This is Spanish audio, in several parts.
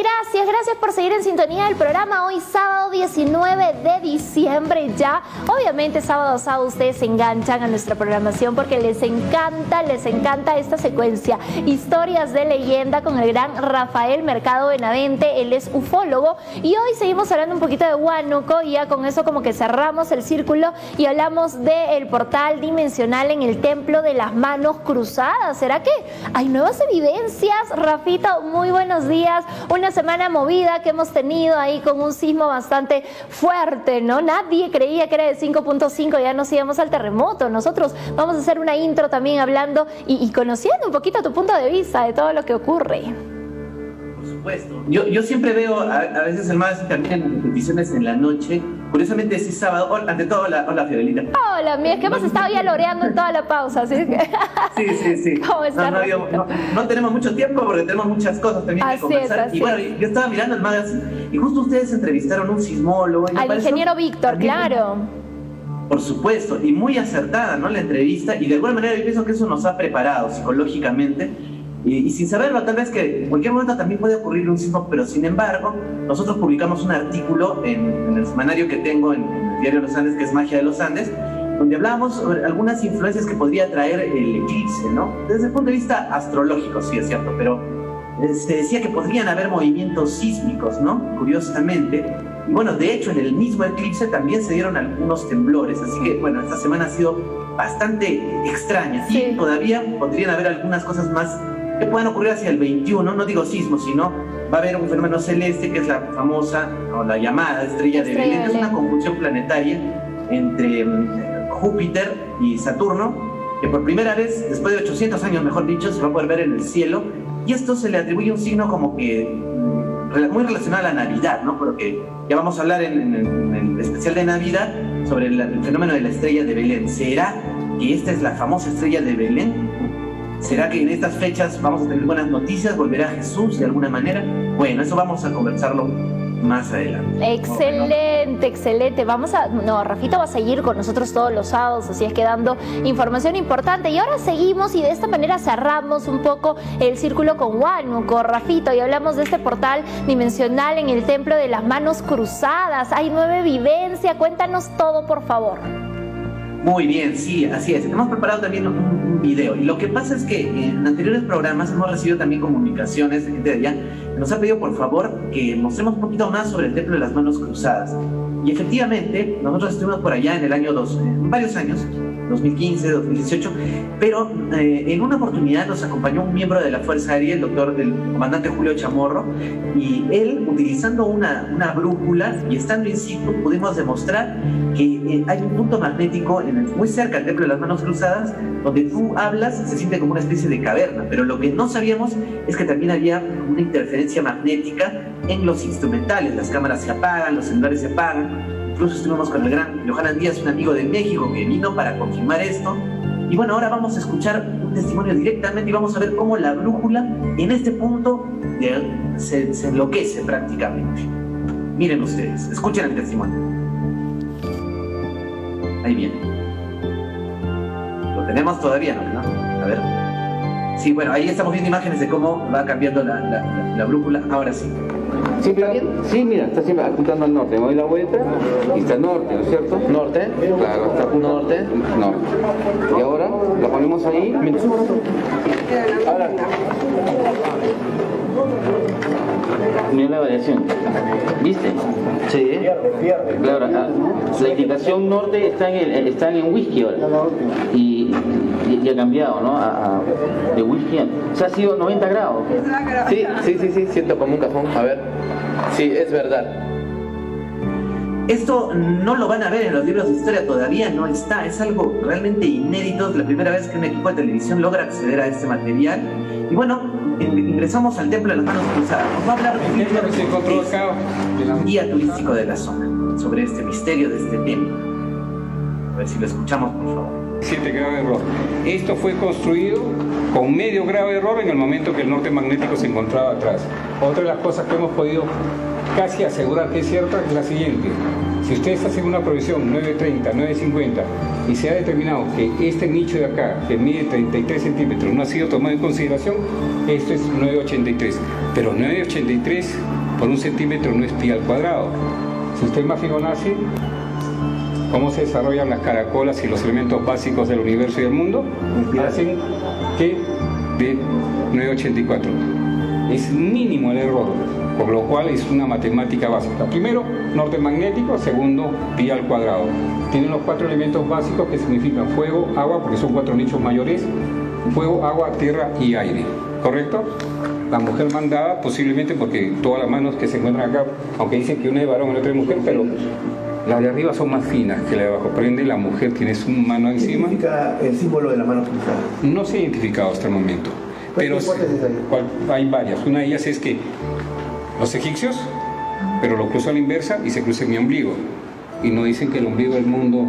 gracias, gracias por seguir en sintonía del programa. Hoy sábado 19 de diciembre ya. Obviamente sábado a sábado ustedes se enganchan a nuestra programación porque les encanta, les encanta esta secuencia. Historias de leyenda con el gran Rafael Mercado Benavente. Él es ufólogo y hoy seguimos hablando un poquito de Huánuco y ya con eso como que cerramos el círculo y hablamos del portal dimensional en el Templo de las Manos Cruzadas. ¿Será que hay nuevas evidencias? Rafita, muy buenos días. Semana movida que hemos tenido ahí con un sismo bastante fuerte, ¿no? Nadie creía que era de 5.5, ya nos íbamos al terremoto. Nosotros vamos a hacer una intro también hablando y, conociendo un poquito tu punto de vista de todo lo que ocurre. Supuesto. Yo, yo siempre veo a, a veces el más también en repeticiones en la noche. Curiosamente ese sábado, ante todo, hola, hola Fiorelita. Hola, mía, es que hemos estado ya loreando en toda la pausa, ¿sí? Sí, sí, sí. ¿Cómo está, no, no, no, no tenemos mucho tiempo porque tenemos muchas cosas también Así que conversar. es, y bueno, es. yo estaba mirando el magazine y justo ustedes entrevistaron a un sismólogo. Al pareció ingeniero Víctor, claro. Por supuesto, y muy acertada, ¿no? La entrevista, y de alguna manera yo pienso que eso nos ha preparado psicológicamente, y, y sin saberlo, tal vez que en cualquier momento también puede ocurrir un sismo, pero sin embargo, nosotros publicamos un artículo en, en el semanario que tengo en, en el diario Los Andes, que es Magia de los Andes, donde hablábamos sobre algunas influencias que podría traer el eclipse, ¿no? Desde el punto de vista astrológico, sí es cierto, pero eh, se decía que podrían haber movimientos sísmicos, ¿no? Curiosamente. Y bueno, de hecho, en el mismo eclipse también se dieron algunos temblores, así que bueno, esta semana ha sido bastante extraña Sí. y todavía podrían haber algunas cosas más que puedan ocurrir hacia el 21, no digo sismo, sino va a haber un fenómeno celeste que es la famosa o la llamada estrella de Belén, es una conjunción planetaria entre mm, Júpiter y Saturno, que por primera vez, después de 800 años, mejor dicho, se va a poder ver en el cielo, y esto se le atribuye un signo como que mm, muy relacionado a la Navidad, ¿no? Porque ya vamos a hablar en, en en el especial de Navidad sobre el, el fenómeno de la estrella de Belén. ¿Será que esta es la famosa estrella de Belén? ¿Será que en estas fechas vamos a tener buenas noticias? ¿Volverá Jesús de alguna manera? Bueno, eso vamos a conversarlo más adelante. Excelente, excelente. Vamos a. No, Rafita va a seguir con nosotros todos los sábados, así es que dando información importante. Y ahora seguimos y de esta manera cerramos un poco el círculo con Huánuco, Rafito, y hablamos de este portal dimensional en el Templo de las Manos Cruzadas. Hay nueva evidencia. Cuéntanos todo, por favor. Muy bien, sí, así es. Hemos preparado también un, video. Y lo que pasa es que en anteriores programas hemos recibido también comunicaciones de gente de allá que nos ha pedido por favor que mostremos un poquito más sobre el Templo de las Manos Cruzadas. Y efectivamente, nosotros estuvimos por allá en el año dos, en varios años, 2015, 2018, pero eh, en una oportunidad nos acompañó un miembro de la Fuerza Aérea, el doctor, el comandante Julio Chamorro, y él, utilizando una, una brújula y estando in situ, pudimos demostrar que eh, hay un punto magnético en el- muy cerca del Templo de las Manos Cruzadas, donde tú hablas, se siente como una especie de caverna, pero lo que no sabíamos es que también había una interferencia magnética en los instrumentales, las cámaras se apagan, los celulares se apagan, incluso estuvimos con el gran Johanan Díaz, un amigo de México que vino para confirmar esto, y bueno, ahora vamos a escuchar un testimonio directamente y vamos a ver cómo la brújula en este punto se, se enloquece prácticamente. Miren ustedes, escuchen el testimonio. Ahí viene. Lo tenemos todavía, ¿no? A ver. Sí, bueno, ahí estamos viendo imágenes de cómo va cambiando la brújula. Ahora sí. Siempre, sí, mira, está siempre apuntando al norte. Me doy la vuelta y está norte, ¿no es cierto? Norte. Claro, está apuntando Norte. Norte. Y ahora la ponemos ahí. Ahora. Mira la variación. ¿Viste? Sí. Claro, ah, la indicación norte está en, el, está en whisky ahora. Y, y- y ha cambiado, ¿no? A, a- de whisky. a- O sea, ha sido 90 grados. Sí, sí, sí, sí, siento como un cajón. A ver. Sí, es verdad. Esto no lo van a ver en los libros de historia, todavía no está. Es algo realmente inédito. Es la primera vez que un equipo de televisión logra acceder a este material. Y bueno, in- ingresamos al Templo de las Manos Cruzadas. Nos va a hablar El templo que se encontró es acá, de la- un guía turístico de la zona sobre este misterio de este templo. A ver si lo escuchamos, por favor. 7 grados de error. Esto fue construido con medio grado de error en el momento que el norte magnético se encontraba atrás. Otra de las cosas que hemos podido casi asegurar que es cierta es la siguiente. Si ustedes hacen una provisión 930, 950 y se ha determinado que este nicho de acá, que mide 33 centímetros, no ha sido tomado en consideración, Esto es 9,83. Pero 9,83 por un centímetro no es pi al cuadrado. Si usted más Fibonacci, cómo se desarrollan las caracolas y los elementos básicos del universo y del mundo, hacen que de 9,84. Es mínimo el error, por lo cual es una matemática básica. Primero, norte magnético, segundo, pi al cuadrado. Tienen los cuatro elementos básicos que significan fuego, agua, porque son cuatro nichos mayores, fuego, agua, tierra y aire. ¿Correcto? La mujer mandada, posiblemente porque todas las manos que se encuentran acá, aunque dicen que una es varón y otra es mujer, pero las de arriba son más finas que la de abajo. Prende la mujer tiene su mano encima. ¿Qué significa el símbolo de la mano cruzada? No se ha identificado hasta el momento. Pero ¿Qué hipótesis hay? hay varias. Una de ellas es que los egipcios, pero lo cruzan a la inversa y se cruza en mi ombligo. Y no dicen que el ombligo del mundo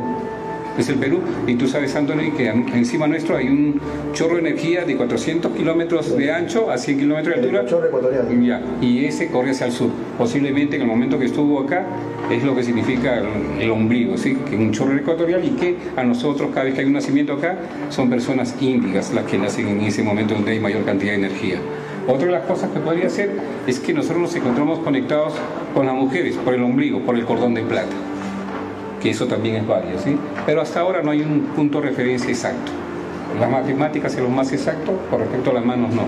es el Perú. Y tú sabes, Anthony, que en- encima nuestro hay un chorro de energía de 400 kilómetros de ancho a 100 kilómetros de altura. chorro ecuatoriano. Ya, y ese corre hacia el sur. Posiblemente en el momento que estuvo acá es lo que significa el, el ombligo, ¿sí? que es un chorro ecuatorial y que a nosotros cada vez que hay un nacimiento acá son personas índigas las que nacen en ese momento donde hay mayor cantidad de energía. Otra de las cosas que podría ser es que nosotros nos encontramos conectados con las mujeres por el ombligo, por el cordón de plata, que eso también es válido, ¿sí? pero hasta ahora no hay un punto de referencia exacto. Las matemáticas es lo más exacto, con respecto a las manos no.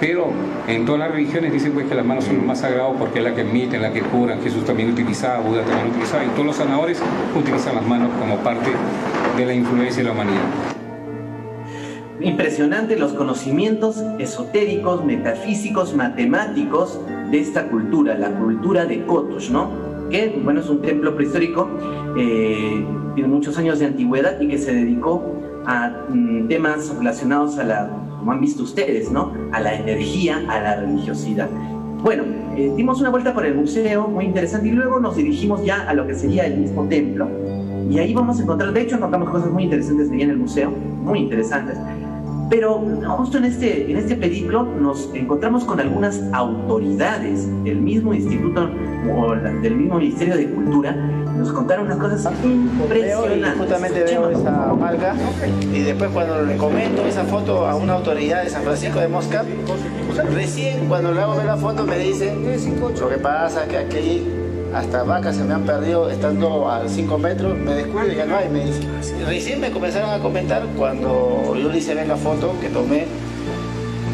Pero en todas las religiones dicen pues que las manos son lo más sagrado porque es la que emiten, la que curan, Jesús también utilizaba, Buda también utilizaba, y todos los sanadores utilizan las manos como parte de la influencia de la humanidad. Impresionante los conocimientos esotéricos, metafísicos, matemáticos de esta cultura, la cultura de Kotush, ¿no? Que, bueno, es un templo prehistórico, eh, tiene muchos años de antigüedad y que se dedicó a mm, temas relacionados a la, como han visto ustedes, ¿no? A la energía, a la religiosidad. Bueno, eh, dimos una vuelta por el museo, muy interesante, y luego nos dirigimos ya a lo que sería el mismo templo. Y ahí vamos a encontrar, de hecho encontramos cosas muy interesantes ahí en el museo, muy interesantes. Pero justo en este, en este periplo nos encontramos con algunas autoridades del mismo instituto o la- del mismo Ministerio de Cultura. Nos contaron unas cosas y impresionantes. justamente veo esa marca y después cuando le comento esa foto a una autoridad de San Francisco de Mosca, recién cuando le hago ver la foto me dice lo que pasa es que aquí hasta vacas se me han perdido estando a 5 metros, me descuido y ya no hay, me dice. Recién me comenzaron a comentar cuando yo le hice ver la foto que tomé.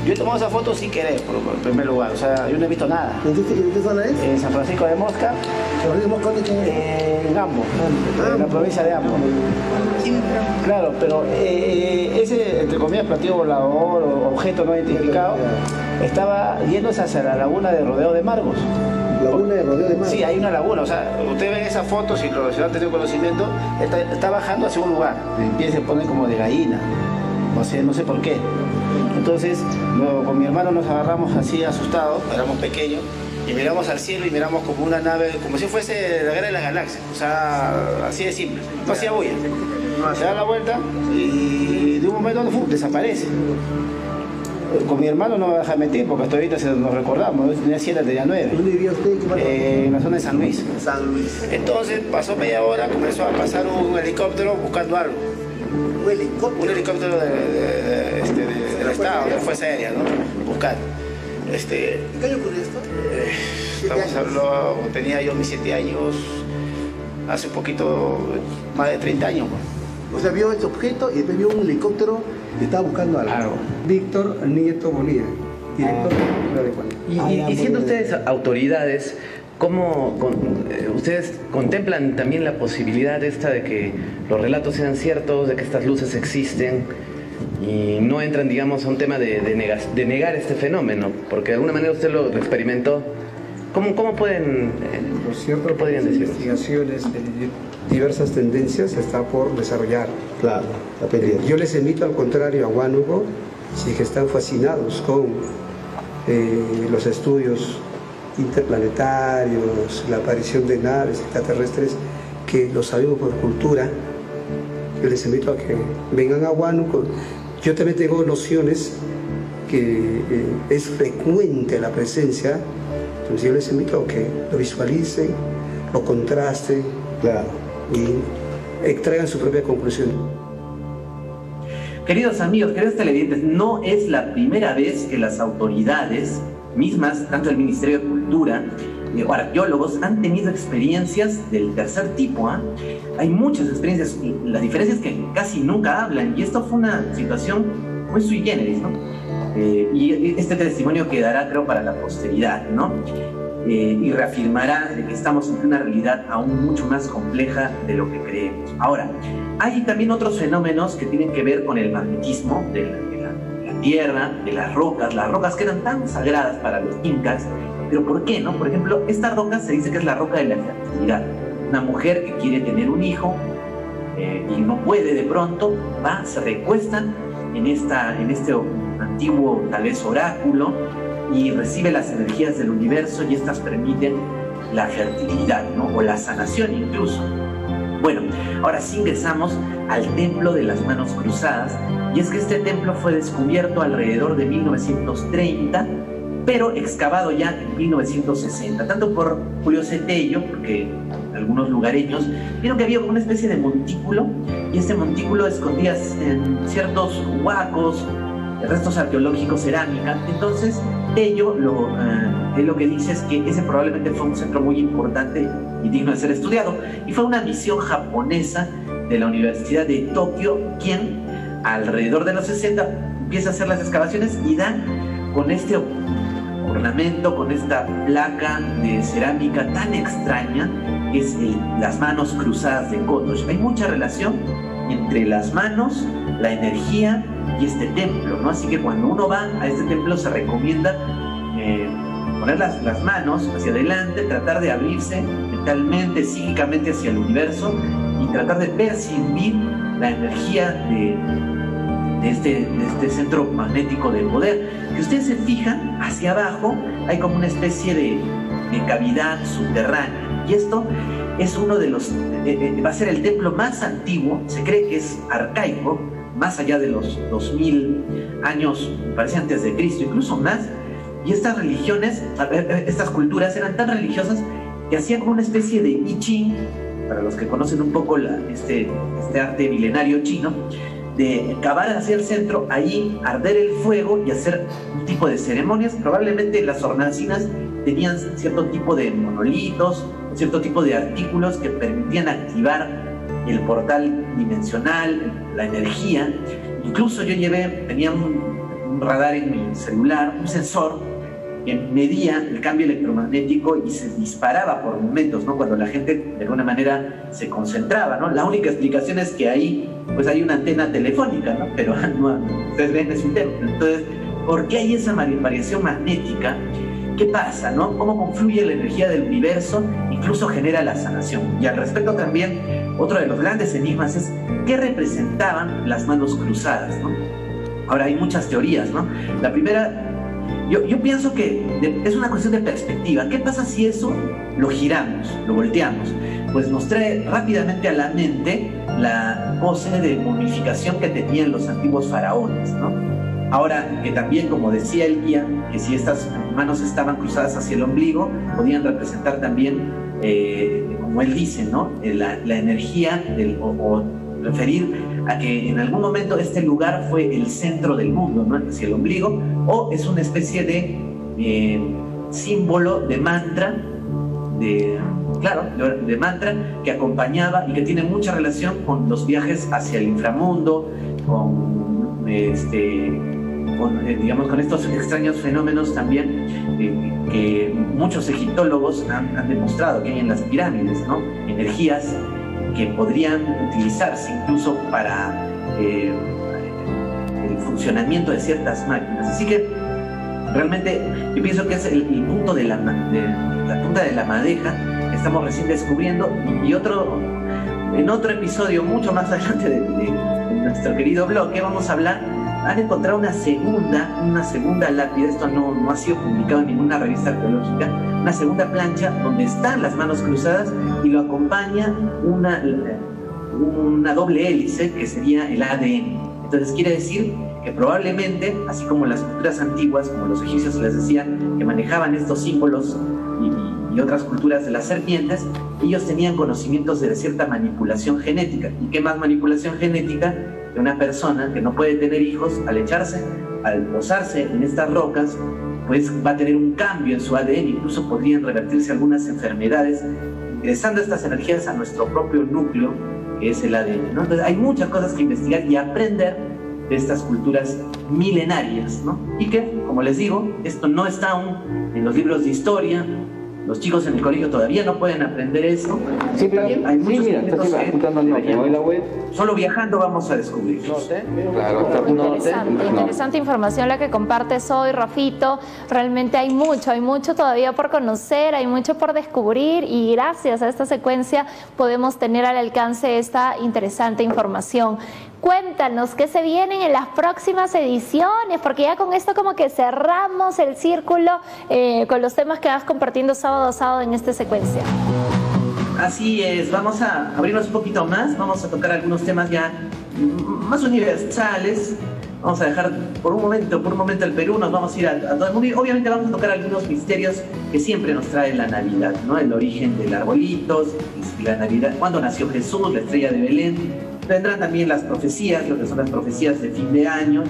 Yo he tomado esa foto sin querer, por en primer lugar, o sea, yo no he visto nada. ¿En qué, en qué zona es? En San Francisco de Mosca, ¿San Francisco de es? eh, en Ambo, en la provincia de Ambo. Claro, pero eh, ese, entre comillas, platillo volador o objeto no identificado, estaba yéndose hacia la laguna de Rodeo de Margos. Laguna de Rodeo de Mar. Sí, hay una laguna, o sea, usted ve esa foto, si lo si no han tenido conocimiento, está, está bajando hacia un lugar, pie se pone como de gallina, no sé, no sé por qué. Entonces, con mi hermano nos agarramos así asustados, éramos pequeños, y miramos al cielo y miramos como una nave, como si fuese la guerra de las galaxias, o sea, así de simple, no hacía bulla. Se da la vuelta y de un momento a otro desaparece. Con mi hermano no me deja mentir porque hasta ahorita se nos recordamos, tenía 7, tenía 9 ¿Dónde vivía usted? Eh, en la zona de San Luis. San Luis. Entonces pasó media hora, comenzó a pasar un helicóptero buscando algo. Un helicóptero. Un helicóptero de, de- de- este, de- del Estado, de Fuerza Aérea, ¿no? Buscando. Este, ¿En qué año ocurrió esto? Siete estamos hablando, tenía yo mis 7 años, hace un poquito, más de 30 años. pues. O sea, vio ese objeto y después vio un helicóptero que estaba buscando algo. Claro. Víctor Nieto Bonilla, director de Cultura de Ecuador. Y, Ah, y- ya, y siendo bien. ustedes autoridades, ¿cómo con- eh, ustedes contemplan también la posibilidad esta de que los relatos sean ciertos, de que estas luces existen y no entran, digamos, a un tema de, de negas- de negar este fenómeno? Porque de alguna manera usted lo experimentó. ¿Cómo, cómo pueden, eh, Lo cierto, qué podrían las decir? investigaciones de diversas tendencias está por desarrollar. Claro, está pendiente. Yo les invito al contrario a Huánuco, si es que están fascinados con eh, los estudios interplanetarios, la aparición de naves extraterrestres, que lo sabemos por cultura, yo les invito a que vengan a Huánuco. Yo también tengo nociones que eh, es frecuente la presencia, entonces yo les invito a que lo visualicen, lo contrasten Claro. y extraigan su propia conclusión. Queridos amigos, queridos televidentes, no es la primera vez que las autoridades mismas, tanto el Ministerio de Cultura eh, o arqueólogos, han tenido experiencias del tercer tipo. ¿ah? Hay muchas experiencias, la diferencia es que casi nunca hablan y esto fue una situación muy sui generis, ¿no? Eh, y este testimonio quedará, creo, para la posteridad, ¿no? Eh, y reafirmará de que estamos en una realidad aún mucho más compleja de lo que creemos. Ahora, hay también otros fenómenos que tienen que ver con el magnetismo de la, tierra, de las rocas, las rocas que eran tan sagradas para los incas, pero ¿por qué no? Por ejemplo, esta roca se dice que es la roca de la fertilidad. Una mujer que quiere tener un hijo eh, y no puede de pronto, va, se recuesta en, esta, en este antiguo tal vez oráculo y recibe las energías del universo y estas permiten la fertilidad, ¿no? O la sanación incluso. Bueno, ahora sí ingresamos al templo de las manos cruzadas y es que este templo fue descubierto alrededor de 1930 pero excavado ya en 1960, tanto por Julio Cetello, porque algunos lugareños vieron que había una especie de montículo y este montículo escondía en ciertos huacos, restos arqueológicos, cerámica. Entonces, ello lo, eh, lo que dice es que ese probablemente fue un centro muy importante y digno de ser estudiado. Y fue una misión japonesa de la Universidad de Tokio quien alrededor de los 60 empieza a hacer las excavaciones y da con este ornamento, con esta placa de cerámica tan extraña, que es las manos cruzadas de Kotosh. Hay mucha relación entre las manos, la energía y este templo, ¿no? Así que cuando uno va a este templo se recomienda eh, poner las, las, manos hacia adelante, tratar de abrirse mentalmente, psíquicamente hacia el universo y tratar de percibir la energía de, este, este centro magnético de poder. Que ustedes se fijan, hacia abajo hay como una especie de, cavidad subterránea. Y esto es uno de los, eh, eh, va a ser el templo más antiguo, se cree que es arcaico, más allá de los 2000 años, parece antes de Cristo, incluso más. Y estas religiones, estas culturas eran tan religiosas que hacían como una especie de I para los que conocen un poco la, este, este arte milenario chino, de cavar hacia el centro, allí arder el fuego y hacer un tipo de ceremonias. Probablemente las hornacinas tenían cierto tipo de monolitos, cierto tipo de artículos que permitían activar el portal dimensional, la energía. Incluso yo llevé, tenía un, radar en mi celular, un sensor medía el cambio electromagnético y se disparaba por momentos, ¿no? Cuando la gente de alguna manera se concentraba, ¿no? La única explicación es que ahí, pues hay una antena telefónica, ¿no? Pero no, ustedes ven, es un templo. Entonces, ¿por qué hay esa variación magnética? ¿Qué pasa, no? ¿Cómo confluye la energía del universo? Incluso genera la sanación. Y al respecto también, otro de los grandes enigmas es qué representaban las manos cruzadas, ¿no? Ahora hay muchas teorías, ¿no? La primera yo, yo, pienso que es una cuestión de perspectiva. ¿Qué pasa si eso lo giramos, lo volteamos? Pues nos trae rápidamente a la mente la pose de momificación que tenían los antiguos faraones, ¿no? Ahora que también, como decía el guía, que si estas manos estaban cruzadas hacia el ombligo, podían representar también, eh, como él dice, ¿no? La, la energía del, o, o referir a que en algún momento este lugar fue el centro del mundo, ¿no? hacia el ombligo, o es una especie de eh, símbolo de mantra, de, claro, de mantra que acompañaba y que tiene mucha relación con los viajes hacia el inframundo, con, este, eh, digamos, con estos extraños fenómenos también eh, que muchos egiptólogos han, han, demostrado que hay en las pirámides, ¿no? energías que podrían utilizarse incluso para eh, el funcionamiento de ciertas máquinas. Así que realmente yo pienso que es el, punto de la, punta de la madeja que estamos recién descubriendo. Y, otro en otro episodio mucho más adelante de, de, nuestro querido blog que vamos a hablar han encontrado una segunda una segunda lápida. Esto no, no ha sido publicado en ninguna revista arqueológica una segunda plancha donde están las manos cruzadas y lo acompaña una, una doble hélice que sería el ADN. Entonces quiere decir que probablemente, así como las culturas antiguas, como los egipcios les decían, que manejaban estos símbolos y, y, otras culturas de las serpientes, ellos tenían conocimientos de cierta manipulación genética. ¿Y qué más manipulación genética de una persona que no puede tener hijos al echarse, al posarse en estas rocas, pues va a tener un cambio en su ADN, incluso podrían revertirse algunas enfermedades, ingresando estas energías a nuestro propio núcleo, que es el ADN. Entonces hay muchas cosas que investigar y aprender de estas culturas milenarias, ¿no? Y que, como les digo, esto no está aún en los libros de historia, los chicos en el colegio todavía no pueden aprender eso. Sí, claro. Hay muchos mira, apuntando al la web. Solo viajando vamos a descubrir. Claro, interesante, interesante información la que compartes hoy, Rafito. Realmente hay mucho, hay mucho todavía por conocer, hay mucho por descubrir y gracias a esta secuencia podemos tener al alcance esta interesante información. Cuéntanos qué se vienen en las próximas ediciones, porque ya con esto como que cerramos el círculo eh, con los temas que vas compartiendo sábado a sábado en esta secuencia. Así es, vamos a abrirnos un poquito más, vamos a tocar algunos temas ya más universales. Vamos a dejar por un momento, por un momento el Perú, nos vamos a ir a, todo el mundo obviamente vamos a tocar algunos misterios que siempre nos trae la Navidad, ¿no? El origen del arbolito, la Navidad, cuándo nació Jesús, la estrella de Belén, Vendrán también las profecías, lo que son las profecías de fin de año,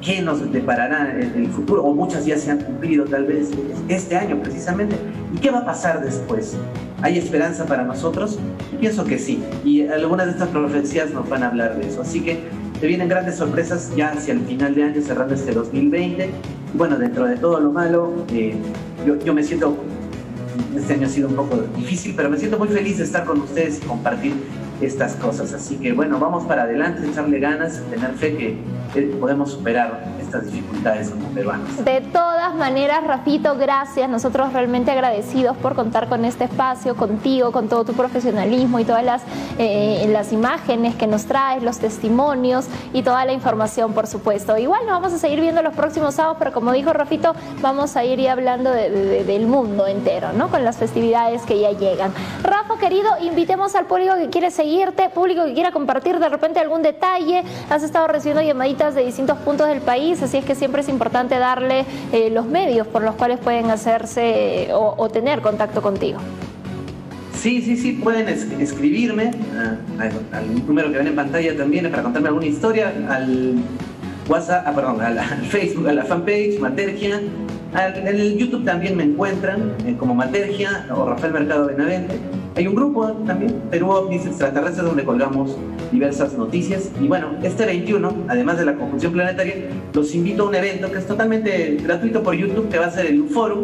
qué nos deparará en el futuro, o muchas ya se han cumplido tal vez este año precisamente, y qué va a pasar después. ¿Hay esperanza para nosotros? pienso que sí, y algunas de estas profecías nos van a hablar de eso, así que te vienen grandes sorpresas ya hacia el final de año, cerrando este 2020. bueno, dentro de todo lo malo, eh, yo, yo me siento este año ha sido un poco difícil, pero me siento muy feliz de estar con ustedes y compartir estas cosas. Así que bueno, vamos para adelante, echarle ganas, tener fe que podemos superar estas dificultades como peruanos. De todas maneras, Rafito, gracias. Nosotros realmente agradecidos por contar con este espacio, contigo, con todo tu profesionalismo y todas las, eh, las imágenes que nos traes, los testimonios y toda la información, por supuesto. Igual nos vamos a seguir viendo los próximos sábados, pero como dijo Rafito, vamos a ir y hablando del mundo entero, ¿no? Con las festividades que ya llegan. Rafa, querido, invitemos al público que quiere seguirte, público que quiera compartir de repente algún detalle. Has estado recibiendo llamaditas de distintos puntos del país, así es que siempre es importante darle eh, los medios por los cuales pueden hacerse o, tener contacto contigo. Sí, sí, sí, pueden escribirme al, número que ven en pantalla también para contarme alguna historia, al WhatsApp, ah, perdón, al, Facebook, a la fanpage, Matergia. en el YouTube también me encuentran eh, como Matergia o Rafael Mercado Benavente. Hay un grupo también, Perú OVNIs Extraterrestres, donde colgamos diversas noticias. Y bueno, este 21, además de la conjunción planetaria, los invito a un evento que es totalmente gratuito por YouTube, que va a ser el Forum,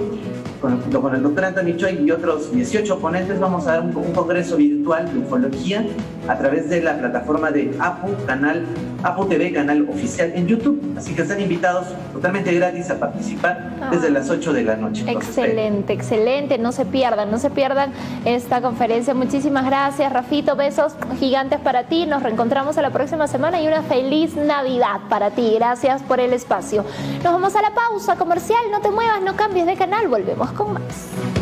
con, con el doctor Anthony Choi y otros 18 ponentes. Vamos a dar un, un congreso virtual de ufología a través de la plataforma de APU, canal APU TV, canal oficial en YouTube. Así que están invitados totalmente gratis a participar desde las 8 de la noche. Excelente, excelente. No se pierdan, no se pierdan esta conferencia. Muchísimas gracias, Rafito. Besos gigantes para ti. Nos reencontramos a la próxima semana y una feliz Navidad para ti. Gracias por el espacio. Nos vamos a la pausa comercial. No te muevas, no cambies de canal. Volvemos con más.